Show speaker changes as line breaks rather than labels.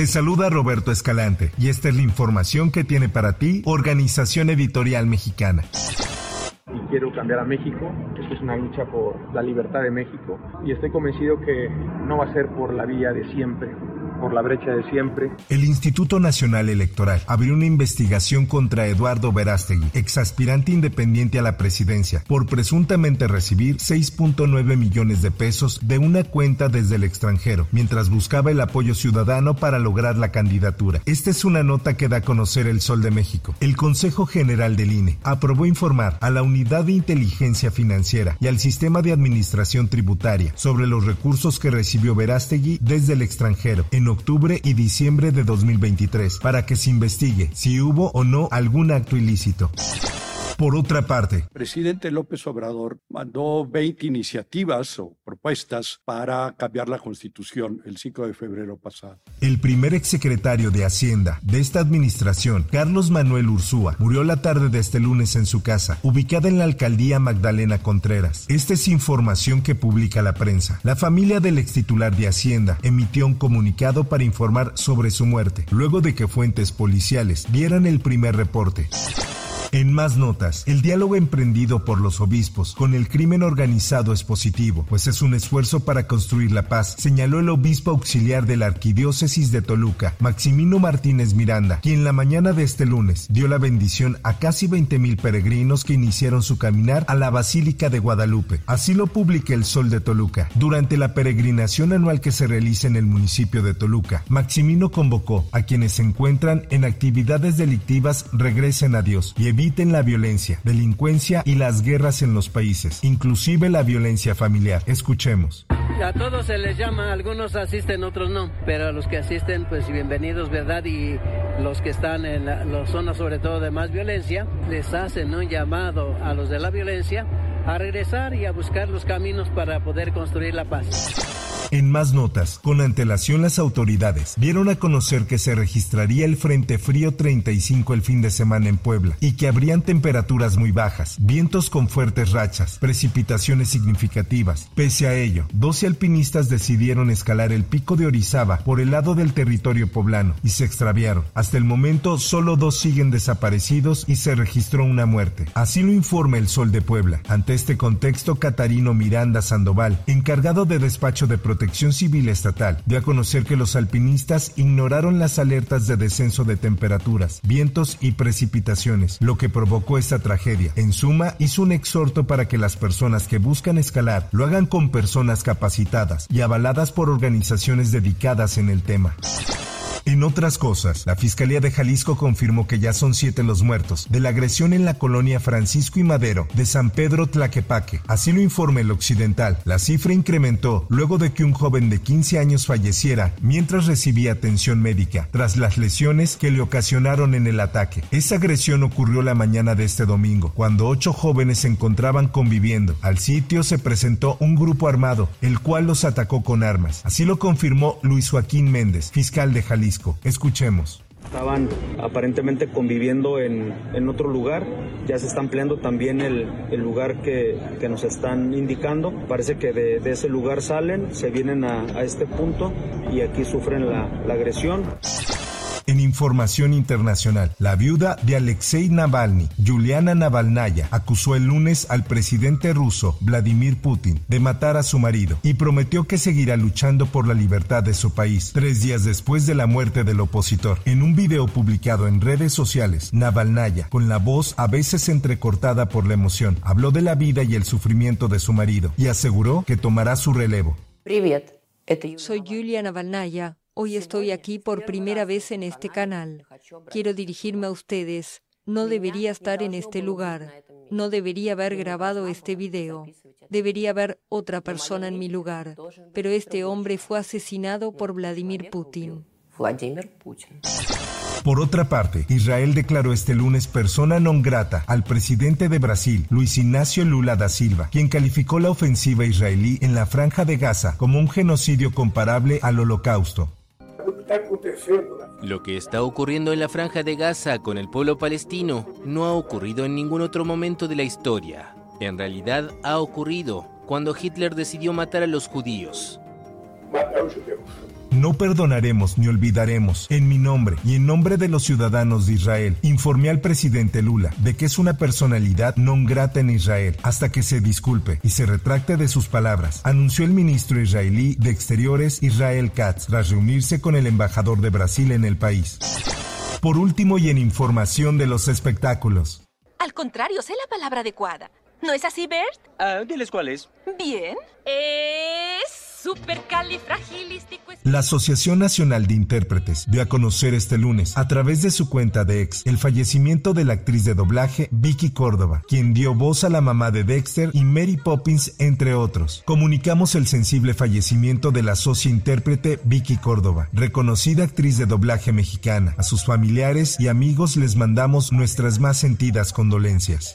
Te saluda Roberto Escalante y esta es la información que tiene para ti Organización Editorial Mexicana
y quiero cambiar a México. Esto es una lucha por la libertad de México y estoy convencido que no va a ser por la vía de siempre, por la brecha de siempre.
El Instituto Nacional Electoral abrió una investigación contra Eduardo Verástegui, exaspirante independiente a la presidencia, por presuntamente recibir 6.9 millones de pesos de una cuenta desde el extranjero, mientras buscaba el apoyo ciudadano para lograr la candidatura. Esta es una nota que da a conocer el Sol de México. El Consejo General del INE aprobó informar a la Unidad de Inteligencia Financiera y al Sistema de Administración Tributaria sobre los recursos que recibió Verástegui desde el extranjero en octubre y diciembre de 2023 para que se investigue si hubo o no algún acto ilícito. Por otra parte,
presidente López Obrador mandó 20 iniciativas o propuestas para cambiar la constitución el 5 de febrero pasado.
El primer exsecretario de Hacienda de esta administración, Carlos Manuel Ursúa, murió la tarde de este lunes en su casa, ubicada en la alcaldía Magdalena Contreras. Esta es información que publica la prensa. La familia del ex titular de Hacienda emitió un comunicado para informar sobre su muerte, luego de que fuentes policiales dieran el primer reporte. En más notas, el diálogo emprendido por los obispos con el crimen organizado es positivo, pues es un esfuerzo para construir la paz, señaló el obispo auxiliar de la Arquidiócesis de Toluca, Maximino Martínez Miranda, quien la mañana de este lunes dio la bendición a casi 20.000 peregrinos que iniciaron su caminar a la Basílica de Guadalupe. Así lo publica el Sol de Toluca. Durante la peregrinación anual que se realiza en el municipio de Toluca, Maximino convocó a quienes se encuentran en actividades delictivas regresen a Dios y eviten la violencia, delincuencia y las guerras en los países, inclusive la violencia familiar. Escuchemos.
A todos se les llama, algunos asisten, otros no, pero a los que asisten, pues bienvenidos, ¿verdad? Y los que están en las zonas sobre todo de más violencia, les hacen un llamado a los de la violencia a regresar y a buscar los caminos para poder construir la paz.
En más notas, con antelación las autoridades dieron a conocer que se registraría el Frente Frío 35 el fin de semana en Puebla y que habrían temperaturas muy bajas, vientos con fuertes rachas, precipitaciones significativas. Pese a ello, 12 alpinistas decidieron escalar el pico de Orizaba por el lado del territorio poblano y se extraviaron. Hasta el momento solo dos siguen desaparecidos y se registró una muerte. Así lo informa el Sol de Puebla. Ante este contexto, Catarino Miranda Sandoval, encargado de despacho de protección Protección Civil Estatal dio a conocer que los alpinistas ignoraron las alertas de descenso de temperaturas, vientos y precipitaciones, lo que provocó esta tragedia. En suma, hizo un exhorto para que las personas que buscan escalar lo hagan con personas capacitadas y avaladas por organizaciones dedicadas en el tema. En otras cosas, la Fiscalía de Jalisco confirmó que ya son siete los muertos de la agresión en la colonia Francisco y Madero de San Pedro Tlaquepaque. Así lo informa el Occidental. La cifra incrementó luego de que un joven de 15 años falleciera mientras recibía atención médica tras las lesiones que le ocasionaron en el ataque. Esa agresión ocurrió la mañana de este domingo, cuando ocho jóvenes se encontraban conviviendo. Al sitio se presentó un grupo armado, el cual los atacó con armas. Así lo confirmó Luis Joaquín Méndez, fiscal de Jalisco. Escuchemos.
Estaban aparentemente conviviendo en, en, otro lugar, ya se está ampliando también el, el lugar que, que, nos están indicando. Parece que de, ese lugar salen, se vienen a, a, este punto y aquí sufren la agresión.
Información internacional, la viuda de Alexei Navalny, Juliana Navalnaya, acusó el lunes al presidente ruso Vladimir Putin de matar a su marido y prometió que seguirá luchando por la libertad de su país tres días después de la muerte del opositor. En un video publicado en redes sociales, Navalnaya, con la voz a veces entrecortada por la emoción, habló de la vida y el sufrimiento de su marido y aseguró que tomará su relevo.
Soy Julia Navalnaya. Hoy estoy aquí por primera vez en este canal. Quiero dirigirme a ustedes No debería estar en este lugar. No debería haber grabado este video. Debería haber otra persona en mi lugar. Pero este hombre fue asesinado por Vladimir Putin.
Por otra parte, Israel declaró este lunes persona non grata al presidente de Brasil, Luis Ignacio Lula da Silva, quien calificó la ofensiva israelí en la franja de Gaza como un genocidio comparable al holocausto.
Lo que está ocurriendo en la franja de Gaza con el pueblo palestino no ha ocurrido en ningún otro momento de la historia. En realidad ha ocurrido cuando Hitler decidió matar a los judíos.
No perdonaremos ni olvidaremos, en mi nombre y en nombre de los ciudadanos de Israel, informé al presidente Lula de que es una personalidad non grata en Israel hasta que se disculpe y se retracte de sus palabras, anunció el ministro israelí de Exteriores Israel Katz tras reunirse con el embajador de Brasil en el país. Por último y en información de los espectáculos.
Al contrario, sé la palabra adecuada. ¿No es así, Bert?
Ah, diles cuál es.
Bien. Es
la Asociación Nacional de Intérpretes dio a conocer este lunes, a través de su cuenta de ex, el fallecimiento de la actriz de doblaje Vicky Córdoba, quien dio voz a la mamá de Dexter y Mary Poppins, entre otros. Comunicamos el sensible fallecimiento de la socia intérprete Vicky Córdoba, reconocida actriz de doblaje mexicana. A sus familiares y amigos les mandamos nuestras más sentidas condolencias.